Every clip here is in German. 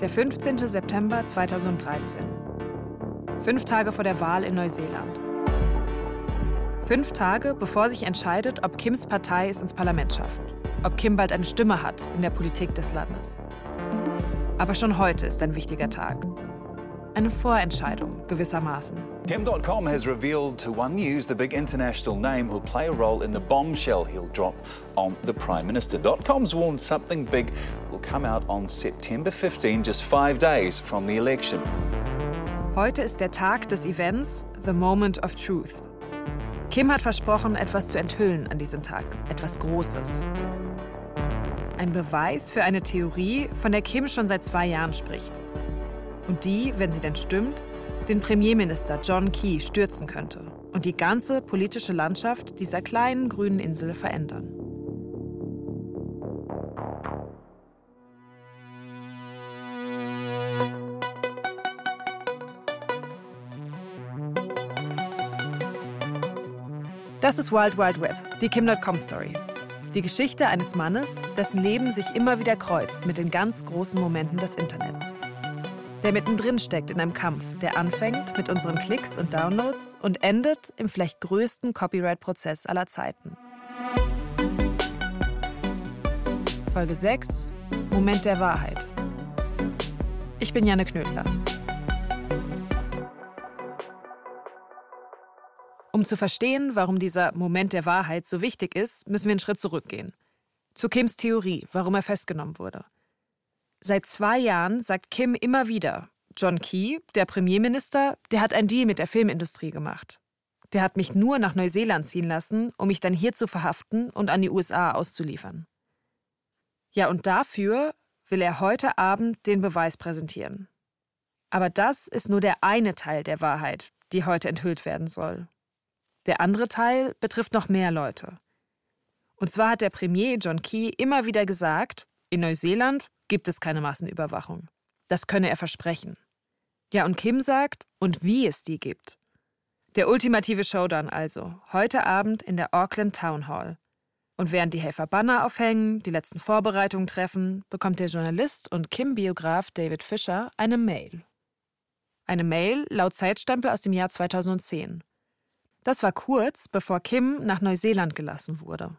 Der 15. September 2013. Fünf Tage vor der Wahl in Neuseeland. Fünf Tage, bevor sich entscheidet, ob Kims Partei es ins Parlament schafft. Ob Kim bald eine Stimme hat in der Politik des Landes. Aber schon heute ist ein wichtiger Tag. Eine Vorentscheidung gewissermaßen. Kim.com has revealed to One News the big international name who'll play a role in the bombshell he'll drop on the Prime Minister. .com's warned something big will come out on September 15, just five days from the election. Heute ist der Tag des Events, The Moment of Truth. Kim hat versprochen, etwas zu enthüllen an diesem Tag, etwas Großes. Ein Beweis für eine Theorie, von der Kim schon seit zwei Jahren spricht und die, wenn sie denn stimmt, den Premierminister John Key stürzen könnte und die ganze politische Landschaft dieser kleinen grünen Insel verändern. Das ist Wild Wild Web, die Kim.com Story. Die Geschichte eines Mannes, dessen Leben sich immer wieder kreuzt mit den ganz großen Momenten des Internets der mittendrin steckt in einem Kampf, der anfängt mit unseren Klicks und Downloads und endet im vielleicht größten Copyright-Prozess aller Zeiten. Folge 6 Moment der Wahrheit. Ich bin Janne Knödler. Um zu verstehen, warum dieser Moment der Wahrheit so wichtig ist, müssen wir einen Schritt zurückgehen. Zu Kims Theorie, warum er festgenommen wurde. Seit zwei Jahren sagt Kim immer wieder, John Key, der Premierminister, der hat einen Deal mit der Filmindustrie gemacht. Der hat mich nur nach Neuseeland ziehen lassen, um mich dann hier zu verhaften und an die USA auszuliefern. Ja, und dafür will er heute Abend den Beweis präsentieren. Aber das ist nur der eine Teil der Wahrheit, die heute enthüllt werden soll. Der andere Teil betrifft noch mehr Leute. Und zwar hat der Premier John Key immer wieder gesagt, in Neuseeland gibt es keine Massenüberwachung. Das könne er versprechen. Ja, und Kim sagt, und wie es die gibt. Der ultimative Showdown also, heute Abend in der Auckland Town Hall. Und während die Helfer Banner aufhängen, die letzten Vorbereitungen treffen, bekommt der Journalist und Kim-Biograf David Fischer eine Mail. Eine Mail laut Zeitstempel aus dem Jahr 2010. Das war kurz, bevor Kim nach Neuseeland gelassen wurde.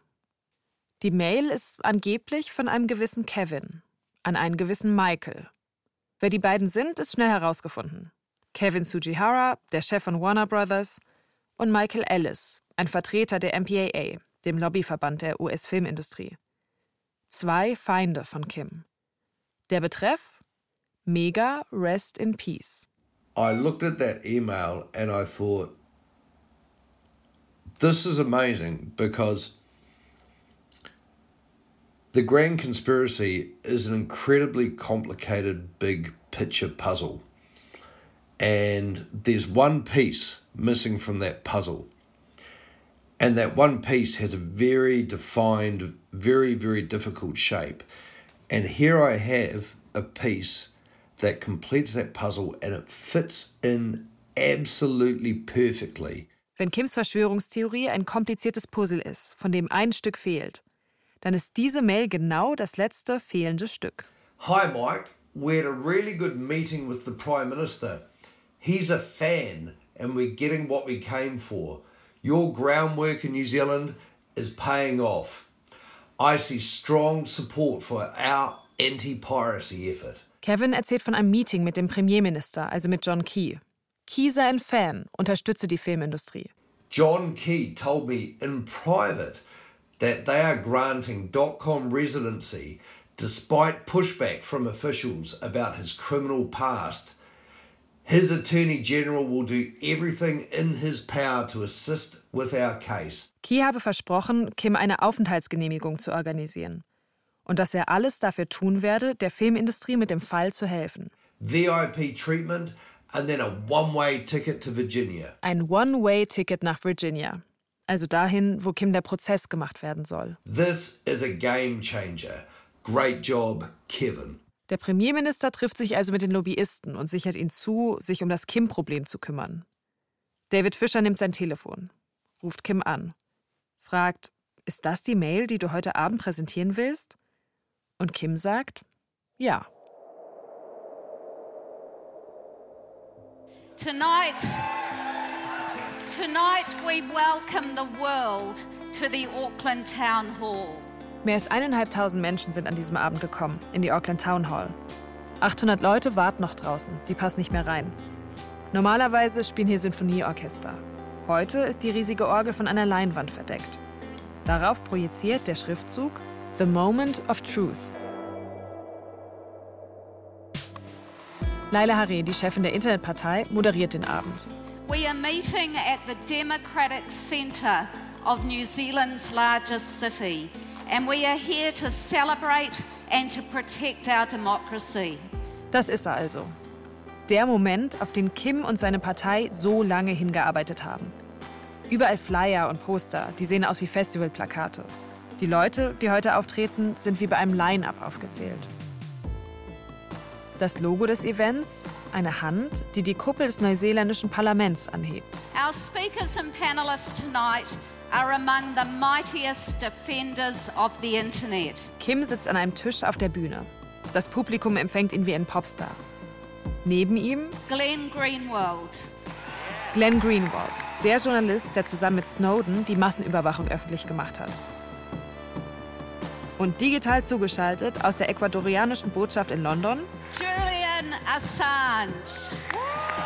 Die Mail ist angeblich von einem gewissen Kevin, an einen gewissen Michael. Wer die beiden sind, ist schnell herausgefunden. Kevin Sujihara, der Chef von Warner Brothers, und Michael Ellis, ein Vertreter der MPAA, dem Lobbyverband der US-Filmindustrie. Zwei Feinde von Kim. Der Betreff? Mega Rest in Peace. I looked at that email and I thought, this is amazing because The Grand Conspiracy is an incredibly complicated big picture puzzle. And there's one piece missing from that puzzle. And that one piece has a very defined, very, very difficult shape. And here I have a piece that completes that puzzle and it fits in absolutely perfectly. Wenn Kims Verschwörungstheorie ein kompliziertes Puzzle ist, von dem ein Stück fehlt, dann ist diese Mail genau das letzte fehlende Stück. Hi Mike, we had a really good meeting with the Prime Minister. He's a fan and we're getting what we came for. Your groundwork in New Zealand is paying off. I see strong support for our anti-piracy effort. Kevin erzählt von einem Meeting mit dem Premierminister, also mit John Key. Key sei ein Fan, unterstütze die Filmindustrie. John Key told me in private that they are granting .com residency despite pushback from officials about his criminal past. His Attorney General will do everything in his power to assist with our case. Key habe versprochen, Kim eine Aufenthaltsgenehmigung zu organisieren und dass er alles dafür tun werde, der Filmindustrie mit dem Fall zu helfen. VIP treatment and then a one-way ticket to Virginia. Ein One-Way-Ticket nach Virginia also dahin, wo Kim der Prozess gemacht werden soll. This is a game changer. Great job, Kevin. Der Premierminister trifft sich also mit den Lobbyisten und sichert ihnen zu, sich um das Kim-Problem zu kümmern. David Fischer nimmt sein Telefon, ruft Kim an, fragt, ist das die Mail, die du heute Abend präsentieren willst? Und Kim sagt, ja. Tonight tonight we welcome the world to the Auckland Town Hall. Mehr als eineinhalbtausend Menschen sind an diesem Abend gekommen, in die Auckland Town Hall. 800 Leute warten noch draußen, sie passen nicht mehr rein. Normalerweise spielen hier Sinfonieorchester. Heute ist die riesige Orgel von einer Leinwand verdeckt. Darauf projiziert der Schriftzug The Moment of Truth. Laila Haré, die Chefin der Internetpartei, moderiert den Abend. We are meeting at the Democratic Centre of New Zealand's largest city, and we are here to celebrate and to protect our democracy. Das ist er also. Der Moment, auf den Kim und seine Partei so lange hingearbeitet haben. Überall Flyer und Poster, die sehen aus wie Festivalplakate. Die Leute, die heute auftreten, sind wie bei einem Line-up aufgezählt. Das Logo des Events, eine Hand, die die Kuppel des neuseeländischen Parlaments anhebt. Our speakers and panelists tonight are among the mightiest defenders of the Internet. Kim sitzt an einem Tisch auf der Bühne. Das Publikum empfängt ihn wie ein Popstar. Neben ihm Glenn Greenwald, Glenn Greenwald, der Journalist, der zusammen mit Snowden die Massenüberwachung öffentlich gemacht hat. Und digital zugeschaltet aus der ecuadorianischen Botschaft in London Julian Assange.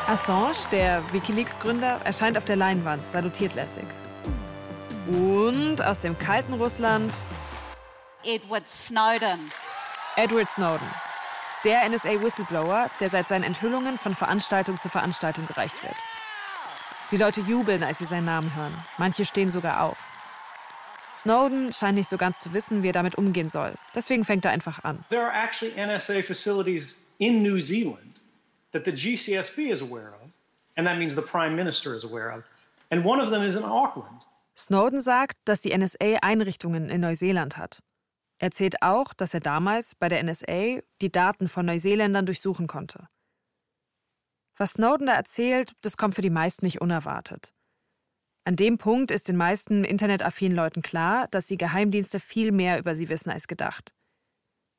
Assange, der Wikileaks-Gründer, erscheint auf der Leinwand, salutiert lässig. Und aus dem kalten Russland Edward Snowden. Edward Snowden, der NSA-Whistleblower, der seit seinen Enthüllungen von Veranstaltung zu Veranstaltung gereicht wird. Die Leute jubeln, als sie seinen Namen hören. Manche stehen sogar auf. Snowden scheint nicht so ganz zu wissen, wie er damit umgehen soll. Deswegen fängt er einfach an. There are actually NSA facilities in New Zealand that the GCSB is aware of, and that means the Prime Minister is aware of. And one of them is in Auckland. Snowden sagt, dass die NSA Einrichtungen in Neuseeland hat. Er erzählt auch, dass er damals bei der NSA die Daten von Neuseeländern durchsuchen konnte. Was Snowden da erzählt, das kommt für die meisten nicht unerwartet. An dem Punkt ist den meisten internetaffinen Leuten klar, dass die Geheimdienste viel mehr über sie wissen als gedacht.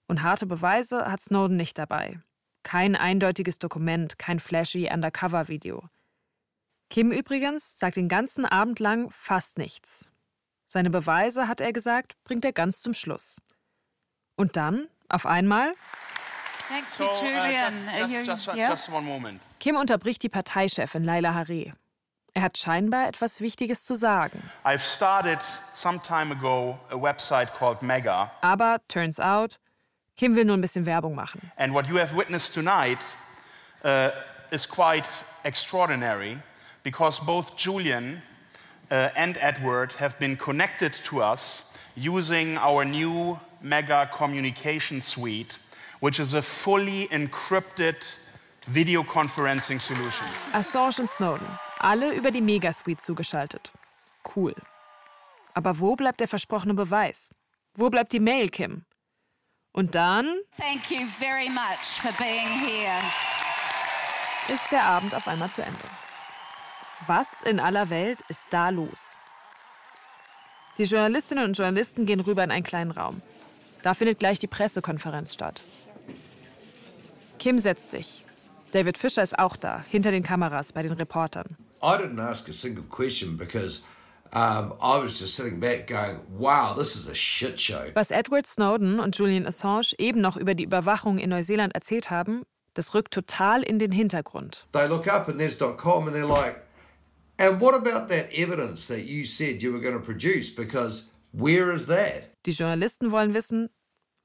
Und harte Beweise hat Snowden nicht dabei. Kein eindeutiges Dokument, kein flashy Undercover-Video. Kim übrigens sagt den ganzen Abend lang fast nichts. Seine Beweise, hat er gesagt, bringt er ganz zum Schluss. Und dann, auf einmal, Thank So, you, uh, Julian. just, Are just, you- just, yeah? just one moment. Kim unterbricht die Parteichefin Laila Haré. Er hat scheinbar etwas Wichtiges zu sagen. I've started some time ago a website called Mega, Aber, turns out, Kim will nur ein bisschen Werbung machen. and what you have witnessed tonight uh, is quite extraordinary because both Julian uh, and Edward have been connected to us using our new Mega Communication Suite, which is a fully encrypted video conferencing solution. Assange und Snowden, alle über die Megasuite zugeschaltet. Cool. Aber wo bleibt der versprochene Beweis? Wo bleibt die Mail, Kim? Und dann Thank you very much for being here. ist der Abend auf einmal zu Ende. Was in aller Welt ist da los? Die Journalistinnen und Journalisten gehen rüber in einen kleinen Raum. Da findet gleich die Pressekonferenz statt. Kim setzt sich. David Fischer ist auch da, hinter den Kameras bei den Reportern. I didn't ask a single question because um, I was just sitting back going, wow, this is a shit show. Was Edward Snowden und Julian Assange eben noch über die Überwachung in Neuseeland erzählt haben, das rückt total in den Hintergrund. They look up and there's .com and they're like, and what about that evidence that you said you were going to produce? Because where is that? Die Journalisten wollen wissen,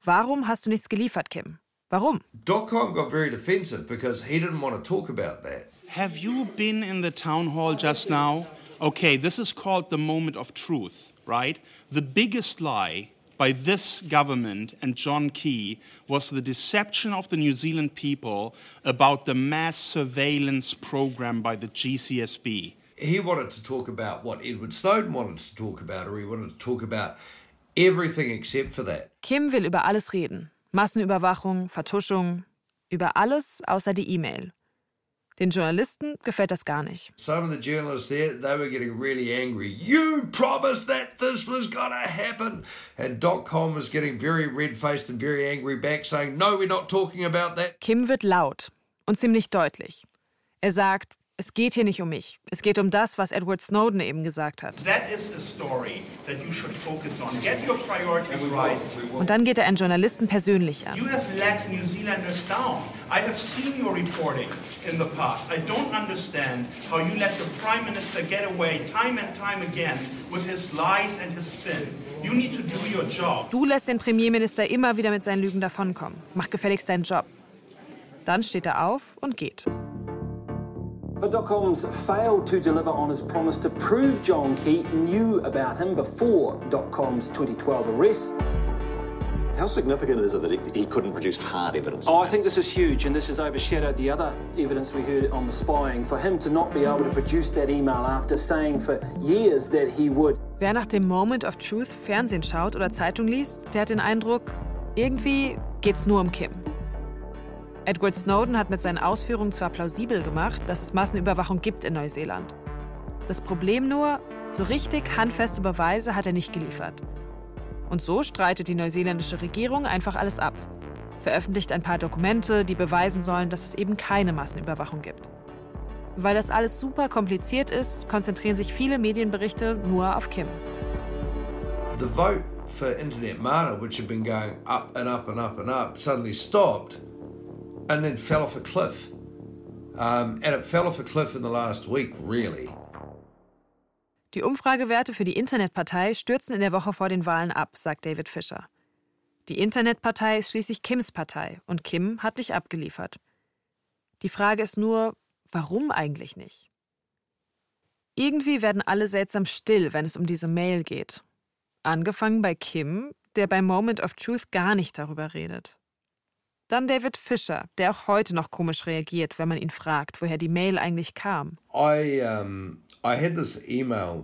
warum hast du nichts geliefert, Kim? Warum? .com got very defensive because he didn't want to talk about that. Have you been in the town hall just now? Okay, this is called the moment of truth, right? The biggest lie by this government and John Key was the deception of the New Zealand people about the mass surveillance program by the GCSB. He wanted to talk about what Edward Snowden wanted to talk about, or he wanted to talk about everything except for that. Kim will über alles reden. Massenüberwachung, Vertuschung, über alles außer die E-Mail. Den Journalisten gefällt das gar nicht. Some of the journalists there, they were getting really angry. You promised that this was to happen. And .com was getting very red-faced and very angry back, saying, no, we're not talking about that. Kim wird laut und ziemlich deutlich. Er sagt, es geht hier nicht um mich. Es geht um das, was Edward Snowden eben gesagt hat. Und dann geht er einen Journalisten persönlich an. You have let New Zealanders down. I have seen your reporting in the past. I don't understand how you let the Prime Minister get away time and time again with his lies and his spin. You need to do your job. Du lässt den Premierminister immer wieder mit seinen Lügen davonkommen. Mach gefälligst deinen Job. Dann steht er auf und geht. But Dotcom's failed to deliver on his promise to prove John Key knew about him before Dotcom's 2012 arrest. How significant is it that he couldn't produce hard evidence? Oh, I think this is huge, and this has overshadowed the other evidence we heard on the spying. For him to not be able to produce that email after saying for years that he would. Wer nach dem Moment of Truth Fernsehen schaut oder Zeitung liest, der hat den Eindruck, irgendwie geht's nur um Kim. Edward Snowden hat mit seinen Ausführungen zwar plausibel gemacht, dass es Massenüberwachung gibt in Neuseeland. Das Problem nur, so richtig handfeste Beweise hat er nicht geliefert. Und so streitet die neuseeländische Regierung einfach alles ab, veröffentlicht ein paar Dokumente, die beweisen sollen, dass es eben keine Massenüberwachung gibt. Weil das alles super kompliziert ist, konzentrieren sich viele Medienberichte nur auf Kim. The vote for Internet Mana, which had been going up and up and up and up, suddenly stopped and then fell off a cliff. Um, and it fell off a cliff in the last week, really. Die Umfragewerte für die Internetpartei stürzen in der Woche vor den Wahlen ab, sagt David Fischer. Die Internetpartei ist schließlich Kims Partei und Kim hat nicht abgeliefert. Die Frage ist nur, warum eigentlich nicht? Irgendwie werden alle seltsam still, wenn es um diese Mail geht. Angefangen bei Kim, der bei Moment of Truth gar nicht darüber redet. Dann David Fischer, der auch heute noch komisch reagiert, wenn man ihn fragt, woher die Mail eigentlich kam. I, um, I had this email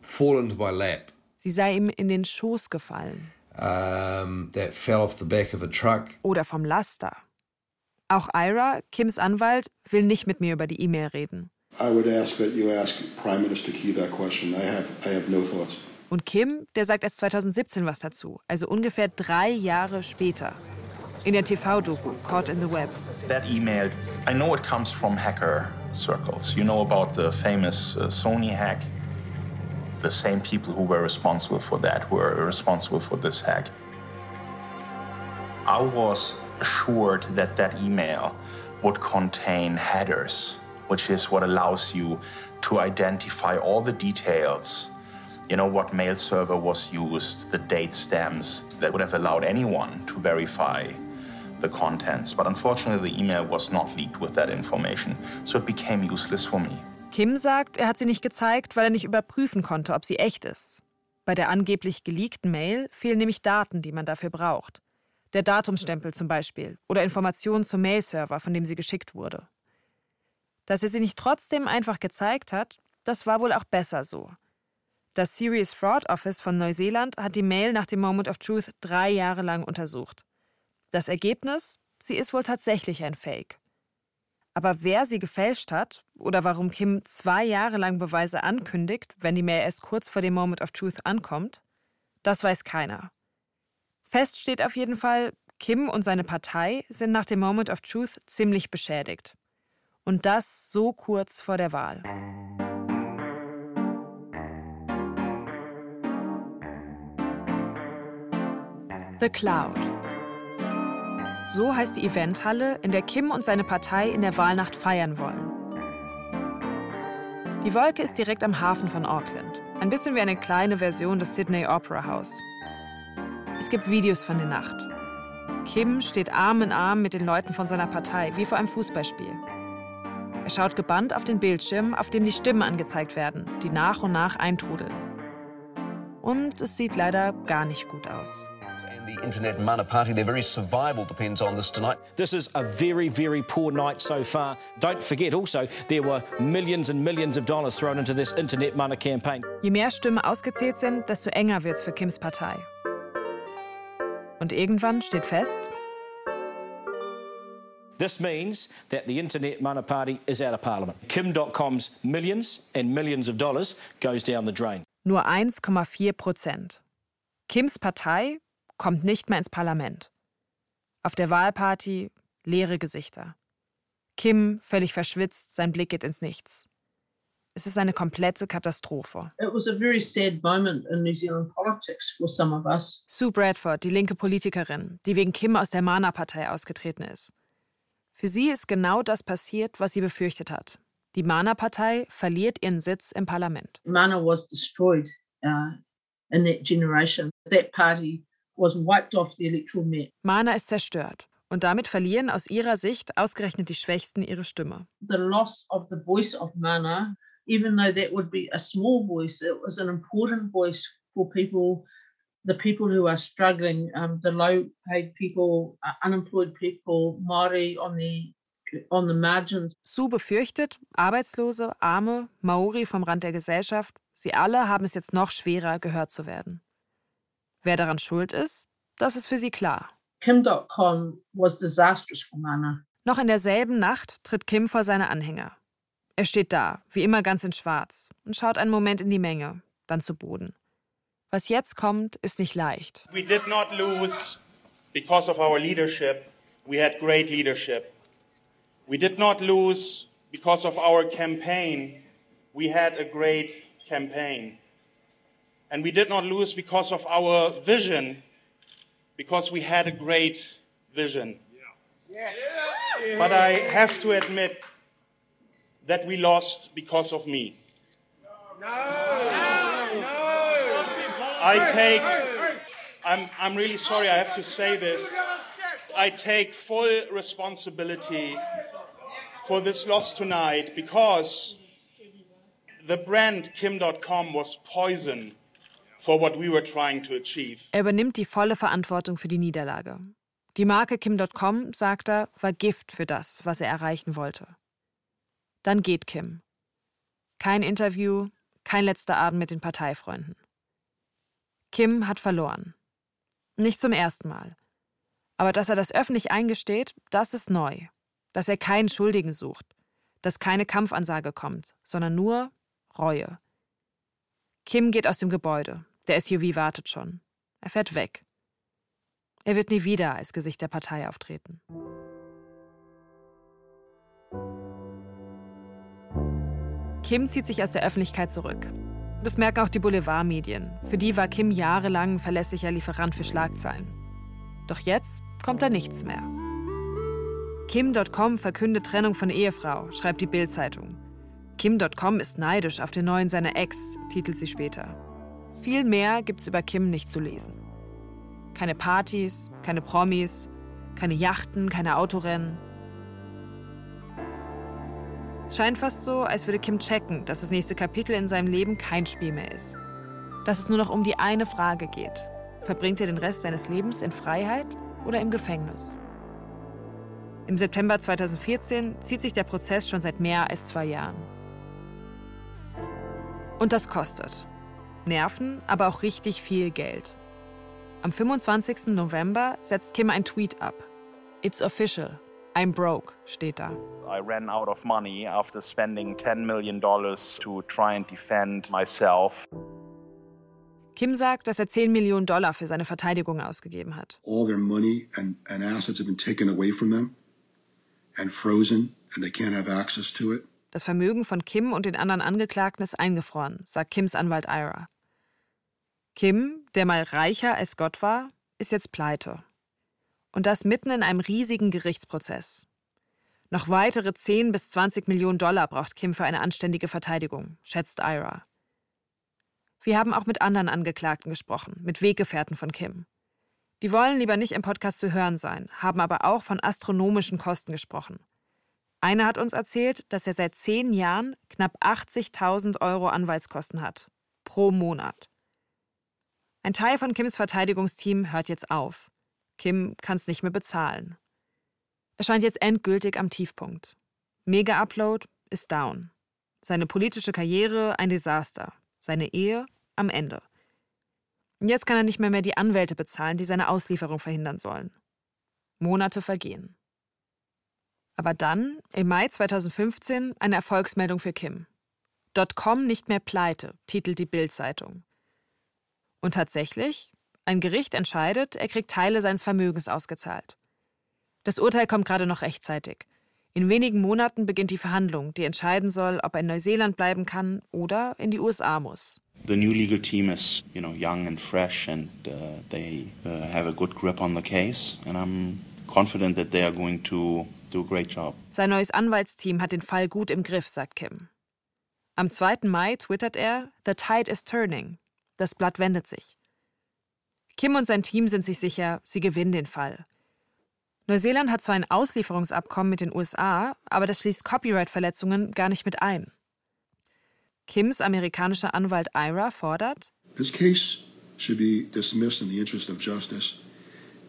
fall into my lap. Sie sei ihm in den Schoß gefallen. Um, that fell off the back of a truck. Oder vom Laster. Auch Ira, Kims Anwalt, will nicht mit mir über die E-Mail reden. I would ask that you ask Prime Minister Key that question. I have, I have no thoughts. Und Kim, der sagt erst 2017 was dazu, also ungefähr drei Jahre später. In der TV-Doku Caught in the Web. That email, I know it comes from hacker circles. You know about the famous uh, Sony hack? The same people who were responsible for that were responsible for this hack. I was assured that that email would contain headers, which is what allows you to identify all the details you know, what mail server was used, the date stamps that would have allowed anyone to verify the contents. But unfortunately, the email was not leaked with that information, so it became useless for me. Kim sagt, er hat sie nicht gezeigt, weil er nicht überprüfen konnte, ob sie echt ist. Bei der angeblich geleakten Mail fehlen nämlich Daten, die man dafür braucht. Der Datumstempel zum Beispiel oder Informationen zum Mailserver, von dem sie geschickt wurde. Dass er sie nicht trotzdem einfach gezeigt hat, das war wohl auch besser so. Das Serious Fraud Office von Neuseeland hat die Mail nach dem Moment of Truth drei Jahre lang untersucht. Das Ergebnis? Sie ist wohl tatsächlich ein Fake. Aber wer sie gefälscht hat oder warum Kim zwei Jahre lang Beweise ankündigt, wenn die Mail erst kurz vor dem Moment of Truth ankommt, das weiß keiner. Fest steht auf jeden Fall, Kim und seine Partei sind nach dem Moment of Truth ziemlich beschädigt. Und das so kurz vor der Wahl. The Cloud. So heißt die Eventhalle, in der Kim und seine Partei in der Wahlnacht feiern wollen. Die Wolke ist direkt am Hafen von Auckland. Ein bisschen wie eine kleine Version des Sydney Opera House. Es gibt Videos von der Nacht. Kim steht Arm in Arm mit den Leuten von seiner Partei, wie vor einem Fußballspiel. Er schaut gebannt auf den Bildschirm, auf dem die Stimmen angezeigt werden, die nach und nach eintrudeln. Und es sieht leider gar nicht gut aus. The Internet Mana Party. Their very survival depends on this tonight. This is a very, very poor night so far. Don't forget also, there were millions and millions of dollars thrown into this Internet Mana campaign. Je mehr Stimmen ausgezählt sind, desto enger wird's für Kims Partei. Und irgendwann steht fest, This means that the Internet Mana Party is out of Parliament. Kim.com's millions and millions of dollars goes down the drain. Nur 1,4 Prozent. Kims Partei kommt nicht mehr ins Parlament. Auf der Wahlparty leere Gesichter. Kim völlig verschwitzt, sein Blick geht ins Nichts. Es ist eine komplette Katastrophe. Sue Bradford, die linke Politikerin, die wegen Kim aus der Mana-Partei ausgetreten ist. Für sie ist genau das passiert, was sie befürchtet hat. Die Mana-Partei verliert ihren Sitz im Parlament. Mana was destroyed uh, in that generation. That party was wiped off the electoral map. Mana ist zerstört. Und damit verlieren aus ihrer Sicht ausgerechnet die Schwächsten ihre Stimme. The loss of the voice of Mana even though that would be a small voice, it was an important voice for people, the people who are struggling, um, the low-paid people, uh, unemployed people, Maori on the on the margins. Sue befürchtet, Arbeitslose, Arme, Maori vom Rand der Gesellschaft, sie alle haben es jetzt noch schwerer, gehört zu werden. Wer daran schuld ist, das ist für sie klar. Kim.com was disastrous for Mana. Noch in derselben Nacht tritt Kim vor seine Anhänger. Er steht da, wie immer ganz in Schwarz, und schaut einen Moment in die Menge, dann zu Boden. Was jetzt kommt, ist nicht leicht. We did not lose because of our leadership. We had great leadership. We did not lose because of our campaign. We had a great campaign. And we did not lose because of our vision, because we had a great vision. But I have to admit, that we lost because of me. No, no, no. I take, I'm, I'm really sorry, I have to say this. I take full responsibility for this loss tonight because the brand Kim.com was poison Er übernimmt die volle Verantwortung für die Niederlage. Die Marke Kim.com, sagt er, war Gift für das, was er erreichen wollte. Dann geht Kim. Kein Interview, kein letzter Abend mit den Parteifreunden. Kim hat verloren. Nicht zum ersten Mal. Aber dass er das öffentlich eingesteht, das ist neu. Dass er keinen Schuldigen sucht. Dass keine Kampfansage kommt, sondern nur Reue. Kim geht aus dem Gebäude. Der SUV wartet schon. Er fährt weg. Er wird nie wieder als Gesicht der Partei auftreten. Kim zieht sich aus der Öffentlichkeit zurück. Das merken auch die Boulevardmedien. Für die war Kim jahrelang ein verlässlicher Lieferant für Schlagzeilen. Doch jetzt kommt da nichts mehr. Kim.com verkündet Trennung von Ehefrau, schreibt die Bild-Zeitung. Kim.com ist neidisch auf den neuen seiner Ex, titelt sie später. Viel mehr gibt's über Kim nicht zu lesen. Keine Partys, keine Promis, keine Yachten, keine Autorennen. Es scheint fast so, als würde Kim checken, dass das nächste Kapitel in seinem Leben kein Spiel mehr ist. Dass es nur noch um die eine Frage geht. Verbringt er den Rest seines Lebens in Freiheit oder im Gefängnis? Im September 2014 zieht sich der Prozess schon seit mehr als zwei Jahren. Und das kostet. Nerven, aber auch richtig viel Geld. Am 25. November setzt Kim ein Tweet ab. It's official. I'm broke, steht da. I ran out of money after spending 10 million dollars to try and defend myself. Kim sagt, dass er 10 Millionen Dollar für seine Verteidigung ausgegeben hat. All their money and, and assets have been taken away from them and frozen and they can't have access to it. Das Vermögen von Kim und den anderen Angeklagten ist eingefroren, sagt Kims Anwalt Ira. Kim, der mal reicher als Gott war, ist jetzt pleite. Und das mitten in einem riesigen Gerichtsprozess. Noch weitere 10 bis 20 Millionen Dollar braucht Kim für eine anständige Verteidigung, schätzt Ira. Wir haben auch mit anderen Angeklagten gesprochen, mit Weggefährten von Kim. Die wollen lieber nicht im Podcast zu hören sein, haben aber auch von astronomischen Kosten gesprochen. Einer hat uns erzählt, dass er seit zehn Jahren knapp 80.000 Euro Anwaltskosten hat. Pro Monat. Ein Teil von Kims Verteidigungsteam hört jetzt auf. Kim kann es nicht mehr bezahlen. Er scheint jetzt endgültig am Tiefpunkt. Mega Upload ist down. Seine politische Karriere ein Desaster. Seine Ehe am Ende. Jetzt kann er nicht mehr, mehr die Anwälte bezahlen, die seine Auslieferung verhindern sollen. Monate vergehen. Aber dann, im Mai 2015, eine Erfolgsmeldung für Kim. .com nicht mehr pleite, titelt die Bild-Zeitung. Und tatsächlich, ein Gericht entscheidet, er kriegt Teile seines Vermögens ausgezahlt. Das Urteil kommt gerade noch rechtzeitig. In wenigen Monaten beginnt die Verhandlung, die entscheiden soll, ob er in Neuseeland bleiben kann oder in die USA muss. The new legal team is, you know, young and fresh, and uh, they uh, have a good grip on the case, and I'm confident that they are going to do a great job. Sein neues Anwaltsteam hat den Fall gut im Griff, sagt Kim. Am 2. Mai twittert er: The tide is turning. Das Blatt wendet sich. Kim und sein Team sind sich sicher, sie gewinnen den Fall. Neuseeland hat zwar ein Auslieferungsabkommen mit den USA, aber das schließt Copyright-Verletzungen gar nicht mit ein. Kims amerikanischer Anwalt Ira fordert, This case should be dismissed in the interest of justice,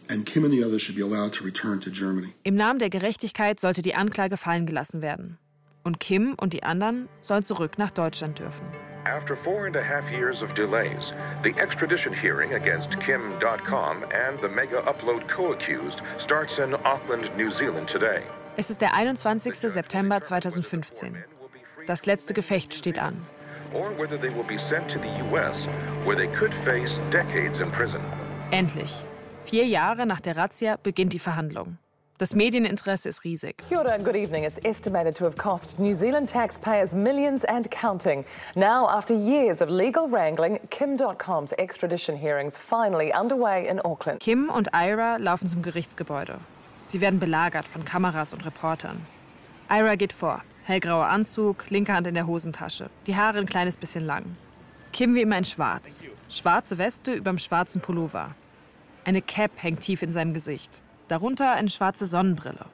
and Kim and the others should be allowed to return to Germany. Im Namen der Gerechtigkeit sollte die Anklage fallen gelassen werden. Und Kim und die anderen sollen zurück nach Deutschland dürfen. After four and a half years of delays, the extradition hearing against Kim.com and the Mega Upload co-accused starts in Auckland, New Zealand today. Es ist der 21. September 2015. Das letzte Gefecht steht an. Or whether they will be sent to the US, where they could face decades in prison. Endlich. Vier Jahre nach der Razzia beginnt die Verhandlung. Das Medieninteresse ist riesig. Kia ora and good evening. It's estimated to have cost New Zealand taxpayers millions and counting. Now, after years of legal wrangling, Kim.com's extradition hearings finally underway in Auckland. Kim und Ira laufen zum Gerichtsgebäude. Sie werden belagert von Kameras und Reportern. Ira geht vor. Hellgrauer Anzug, linke Hand in der Hosentasche, die Haare ein kleines bisschen lang. Kim wie immer in schwarz. Schwarze Weste überm schwarzen Pullover. Eine Cap hängt tief in seinem Gesicht. Darunter eine schwarze Sonnenbrille.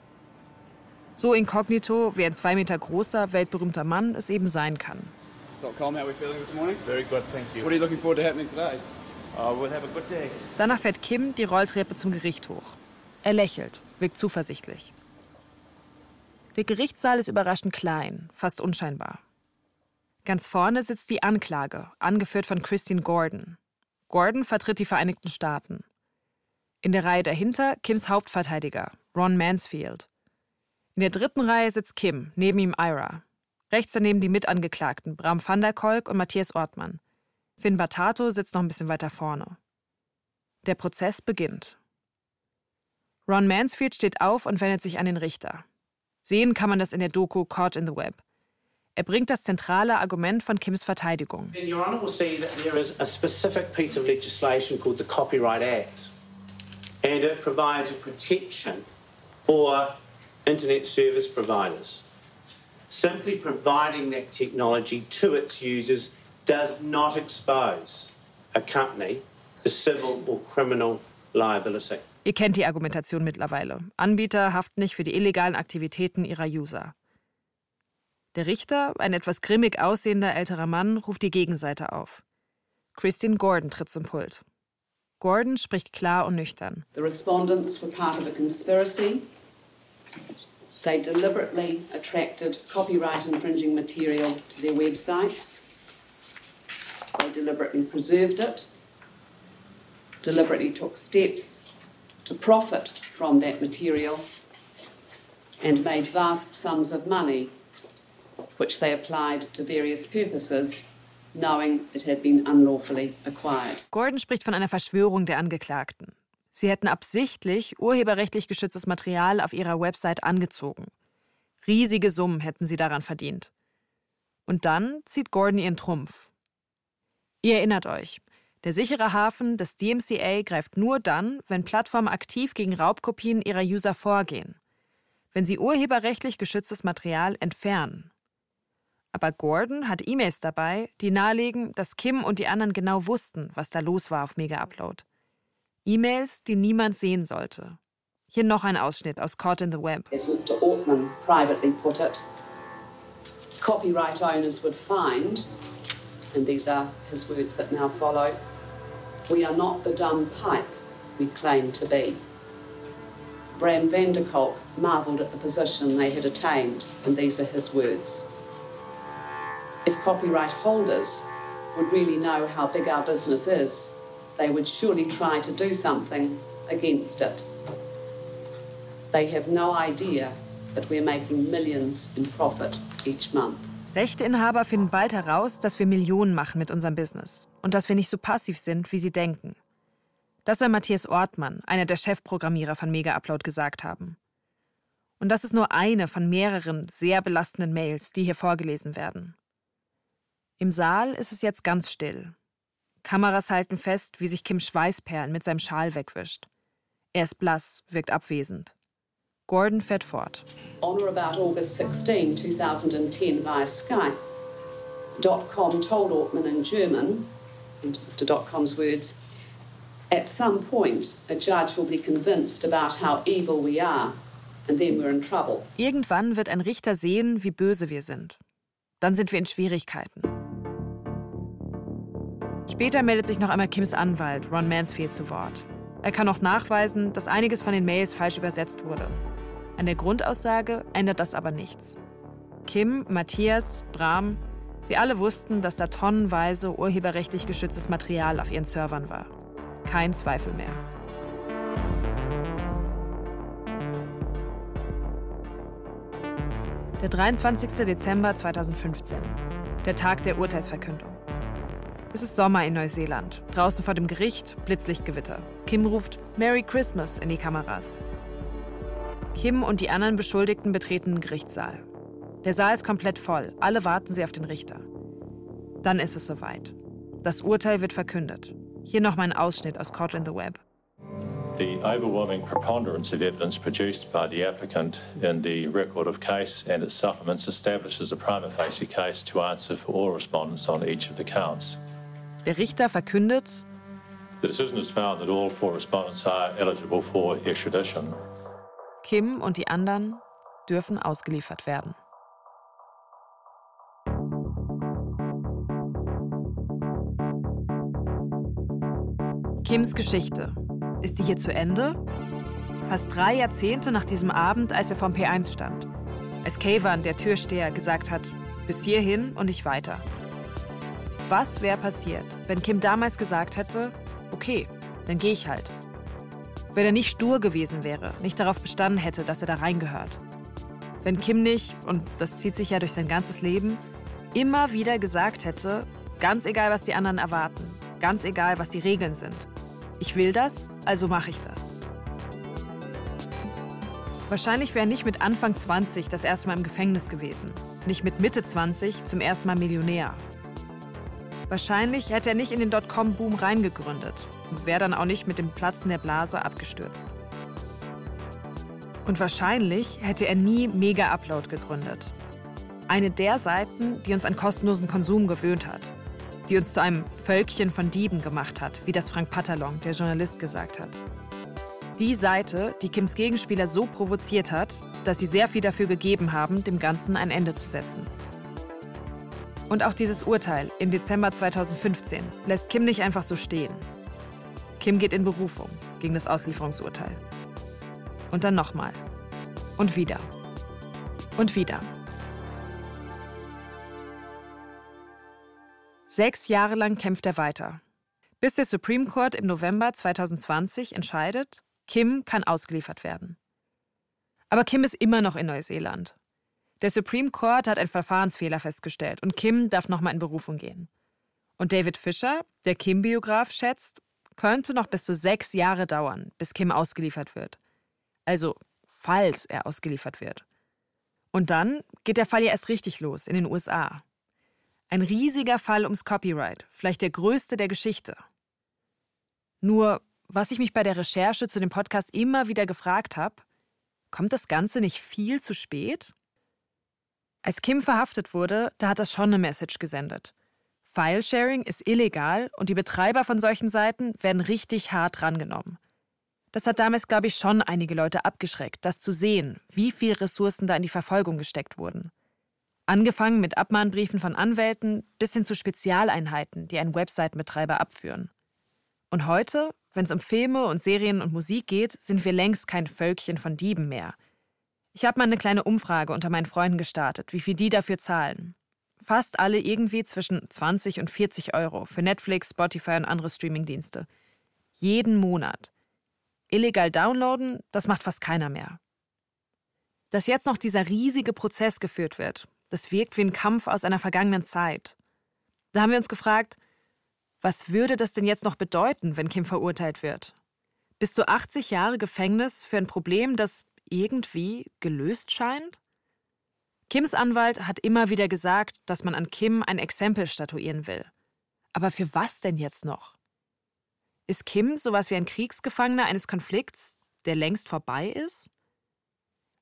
So inkognito, wie ein zwei Meter großer, weltberühmter Mann es eben sein kann. Uh, we'll have a good day. Danach fährt Kim die Rolltreppe zum Gericht hoch. Er lächelt, wirkt zuversichtlich. Der Gerichtssaal ist überraschend klein, fast unscheinbar. Ganz vorne sitzt die Anklage, angeführt von Christine Gordon. Gordon vertritt die Vereinigten Staaten. In der Reihe dahinter Kims Hauptverteidiger, Ron Mansfield. In der dritten Reihe sitzt Kim, neben ihm Ira. Rechts daneben die Mitangeklagten, Bram van der Kolk und Matthias Ortmann. Finn Batato sitzt noch ein bisschen weiter vorne. Der Prozess beginnt. Ron Mansfield steht auf und wendet sich an den Richter. Sehen kann man das in der Doku Caught in the Web. Er bringt das zentrale Argument von Kims Verteidigung. Your Honour will see that there is a specific piece of legislation called the Copyright Act, and it provides a protection for internet service providers. Simply providing that technology to its users does not expose a company to civil or criminal liability. Ihr kennt die Argumentation mittlerweile. Anbieter haften nicht für die illegalen Aktivitäten ihrer User. Der Richter, ein etwas grimmig aussehender älterer Mann, ruft die Gegenseite auf. Christine Gordon tritt zum Pult. Gordon spricht klar und nüchtern. The respondents were part of a conspiracy. They deliberately attracted copyright infringing material to their websites. They deliberately preserved it, deliberately took steps to profit from that material, and made vast sums of money, which they applied to various purposes, knowing it had been unlawfully acquired. Gordon spricht von einer Verschwörung der Angeklagten. Sie hätten absichtlich urheberrechtlich geschütztes Material auf ihrer Website angezogen. Riesige Summen hätten sie daran verdient. Und dann zieht Gordon ihren Trumpf. Ihr erinnert euch, der sichere Hafen des DMCA greift nur dann, wenn Plattformen aktiv gegen Raubkopien ihrer User vorgehen. Wenn sie urheberrechtlich geschütztes Material entfernen. Aber Gordon hat E-Mails dabei, die nahelegen, dass Kim und die anderen genau wussten, was da los war auf Mega Upload. E-Mails, die niemand sehen sollte. Hier noch ein Ausschnitt aus Caught in the Web. As Mr. Ortman privately put it, copyright owners would find, and these are his words that now follow, we are not the dumb pipe we claim to be. Bram van der Kolk marvelled at the position they had attained, and these are his words. If copyright holders would really know how big our business is, they would surely try to do something against it. They have no idea that we're making millions in profit each month. Rechteinhaber finden bald heraus, dass wir Millionen machen mit unserem Business und dass wir nicht so passiv sind, wie sie denken. Das soll Matthias Ortmann, einer der Chefprogrammierer von Mega Upload, gesagt haben. Und das ist nur eine von mehreren sehr belastenden Mails, die hier vorgelesen werden. Im Saal ist es jetzt ganz still. Kameras halten fest, wie sich Kim Schweißperlen mit seinem Schal wegwischt. Er ist blass, wirkt abwesend. Gordon fährt fort. On or about August 16, 2010, via Skype, Dotcom told Ortman in German, into Mr. Dotcom's words, at some point, a judge will be convinced about how evil we are, and then we're in trouble. Irgendwann wird ein Richter sehen, wie böse wir sind. Dann sind wir in Schwierigkeiten. Später meldet sich noch einmal Kims Anwalt, Ron Mansfield, zu Wort. Er kann auch nachweisen, dass einiges von den Mails falsch übersetzt wurde. An der Grundaussage ändert das aber nichts. Kim, Matthias, Bram, sie alle wussten, dass da tonnenweise urheberrechtlich geschütztes Material auf ihren Servern war. Kein Zweifel mehr. Der 23. Dezember 2015, der Tag der Urteilsverkündung. Es ist Sommer in Neuseeland. Draußen vor dem Gericht Blitzlichtgewitter. Kim ruft Merry Christmas in die Kameras. Kim und die anderen Beschuldigten betreten den Gerichtssaal. Der Saal ist komplett voll. Alle warten sie auf den Richter. Dann ist es soweit. Das Urteil wird verkündet. Hier noch mal ein Ausschnitt aus Caught in the Web. The overwhelming preponderance of evidence produced by the applicant in the record of case and its supplements establishes a prima facie case to answer for all respondents on each of the counts. Der Richter verkündet. Kim und die anderen dürfen ausgeliefert werden. Kims Geschichte. Ist die hier zu Ende? Fast drei Jahrzehnte nach diesem Abend, als er vom P1 stand. Als Kavan, der Türsteher, gesagt hat, bis hierhin und nicht weiter. Was wäre passiert, wenn Kim damals gesagt hätte, okay, dann gehe ich halt. Wenn er nicht stur gewesen wäre, nicht darauf bestanden hätte, dass er da reingehört. Wenn Kim nicht, und das zieht sich ja durch sein ganzes Leben, immer wieder gesagt hätte, ganz egal, was die anderen erwarten, ganz egal, was die Regeln sind. Ich will das, also mache ich das. Wahrscheinlich wäre nicht mit Anfang 20 das erste Mal im Gefängnis gewesen, nicht mit Mitte 20 zum ersten Mal Millionär. Wahrscheinlich hätte er nicht in den Dotcom-Boom reingegründet und wäre dann auch nicht mit dem Platzen der Blase abgestürzt. Und wahrscheinlich hätte er nie Mega Upload gegründet. Eine der Seiten, die uns an kostenlosen Konsum gewöhnt hat, die uns zu einem Völkchen von Dieben gemacht hat, wie das Frank Patalon, der Journalist, gesagt hat. Die Seite, die Kims Gegenspieler so provoziert hat, dass sie sehr viel dafür gegeben haben, dem Ganzen ein Ende zu setzen. Und auch dieses Urteil im Dezember 2015 lässt Kim nicht einfach so stehen. Kim geht in Berufung gegen das Auslieferungsurteil. Und dann nochmal. Und wieder. Und wieder. Sechs Jahre lang kämpft er weiter. Bis der Supreme Court im November 2020 entscheidet, Kim kann ausgeliefert werden. Aber Kim ist immer noch in Neuseeland. Der Supreme Court hat einen Verfahrensfehler festgestellt und Kim darf nochmal in Berufung gehen. Und David Fischer, der Kim-Biograf, schätzt, könnte noch bis zu sechs Jahre dauern, bis Kim ausgeliefert wird. Also, falls er ausgeliefert wird. Und dann geht der Fall ja erst richtig los in den USA. Ein riesiger Fall ums Copyright, vielleicht der größte der Geschichte. Nur, was ich mich bei der Recherche zu dem Podcast immer wieder gefragt habe, kommt das Ganze nicht viel zu spät? Als Kim verhaftet wurde, da hat das schon eine Message gesendet. File-Sharing ist illegal und die Betreiber von solchen Seiten werden richtig hart rangenommen. Das hat damals, glaube ich, schon einige Leute abgeschreckt, das zu sehen, wie viel Ressourcen da in die Verfolgung gesteckt wurden. Angefangen mit Abmahnbriefen von Anwälten bis hin zu Spezialeinheiten, die einen Webseitenbetreiber abführen. Und heute, wenn es um Filme und Serien und Musik geht, sind wir längst kein Völkchen von Dieben mehr. Ich habe mal eine kleine Umfrage unter meinen Freunden gestartet, wie viel die dafür zahlen. Fast alle irgendwie zwischen 20 und 40 Euro für Netflix, Spotify und andere Streamingdienste. Jeden Monat. Illegal downloaden, das macht fast keiner mehr. Dass jetzt noch dieser riesige Prozess geführt wird, das wirkt wie ein Kampf aus einer vergangenen Zeit. Da haben wir uns gefragt, was würde das denn jetzt noch bedeuten, wenn Kim verurteilt wird? Bis zu 80 Jahre Gefängnis für ein Problem, das irgendwie gelöst scheint? Kims Anwalt hat immer wieder gesagt, dass man an Kim ein Exempel statuieren will. Aber für was denn jetzt noch? Ist Kim sowas wie ein Kriegsgefangener eines Konflikts, der längst vorbei ist?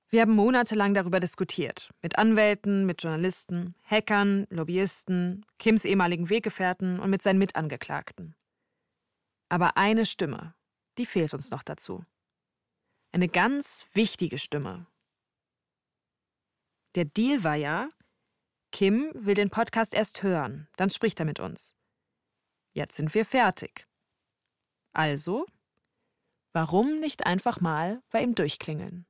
Wir haben monatelang darüber diskutiert. Mit Anwälten, mit Journalisten, Hackern, Lobbyisten, Kims ehemaligen Weggefährten und mit seinen Mitangeklagten. Aber eine Stimme, die fehlt uns noch dazu. Eine ganz wichtige Stimme. Der Deal war ja, Kim will den Podcast erst hören, dann spricht er mit uns. Jetzt sind wir fertig. Also, warum nicht einfach mal bei ihm durchklingeln?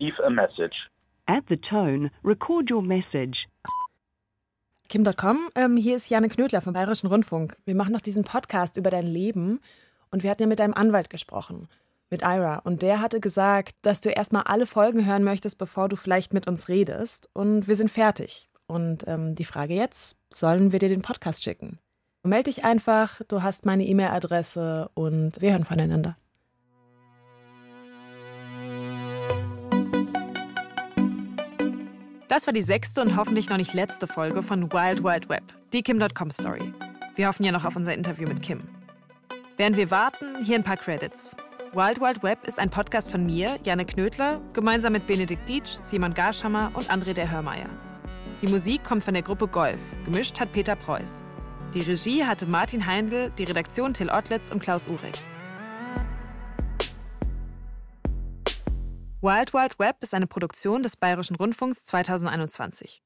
Leave a message. At the tone, record your message. Kim.com, ähm, hier ist Janne Knödler vom Bayerischen Rundfunk. Wir machen noch diesen Podcast über dein Leben und wir hatten ja mit deinem Anwalt gesprochen, mit Ira. Und der hatte gesagt, dass du erstmal alle Folgen hören möchtest, bevor du vielleicht mit uns redest. Und wir sind fertig. Und ähm, die Frage jetzt, sollen wir dir den Podcast schicken? Meld dich einfach, du hast meine E-Mail-Adresse und wir hören voneinander. Das war die sechste und hoffentlich noch nicht letzte Folge von Wild Wild Web, die Kim.com Story. Wir hoffen ja noch auf unser Interview mit Kim. Während wir warten, hier ein paar Credits. Wild Wild Web ist ein Podcast von mir, Janne Knödler, gemeinsam mit Benedikt Dietsch, Simon Garschammer und André der Hörmeier. Die Musik kommt von der Gruppe Golf, gemischt hat Peter Preuß. Die Regie hatte Martin Heindl, die Redaktion Till Ottlitz und Klaus Uhrig. Wild Wild Web ist eine Produktion des Bayerischen Rundfunks 2021.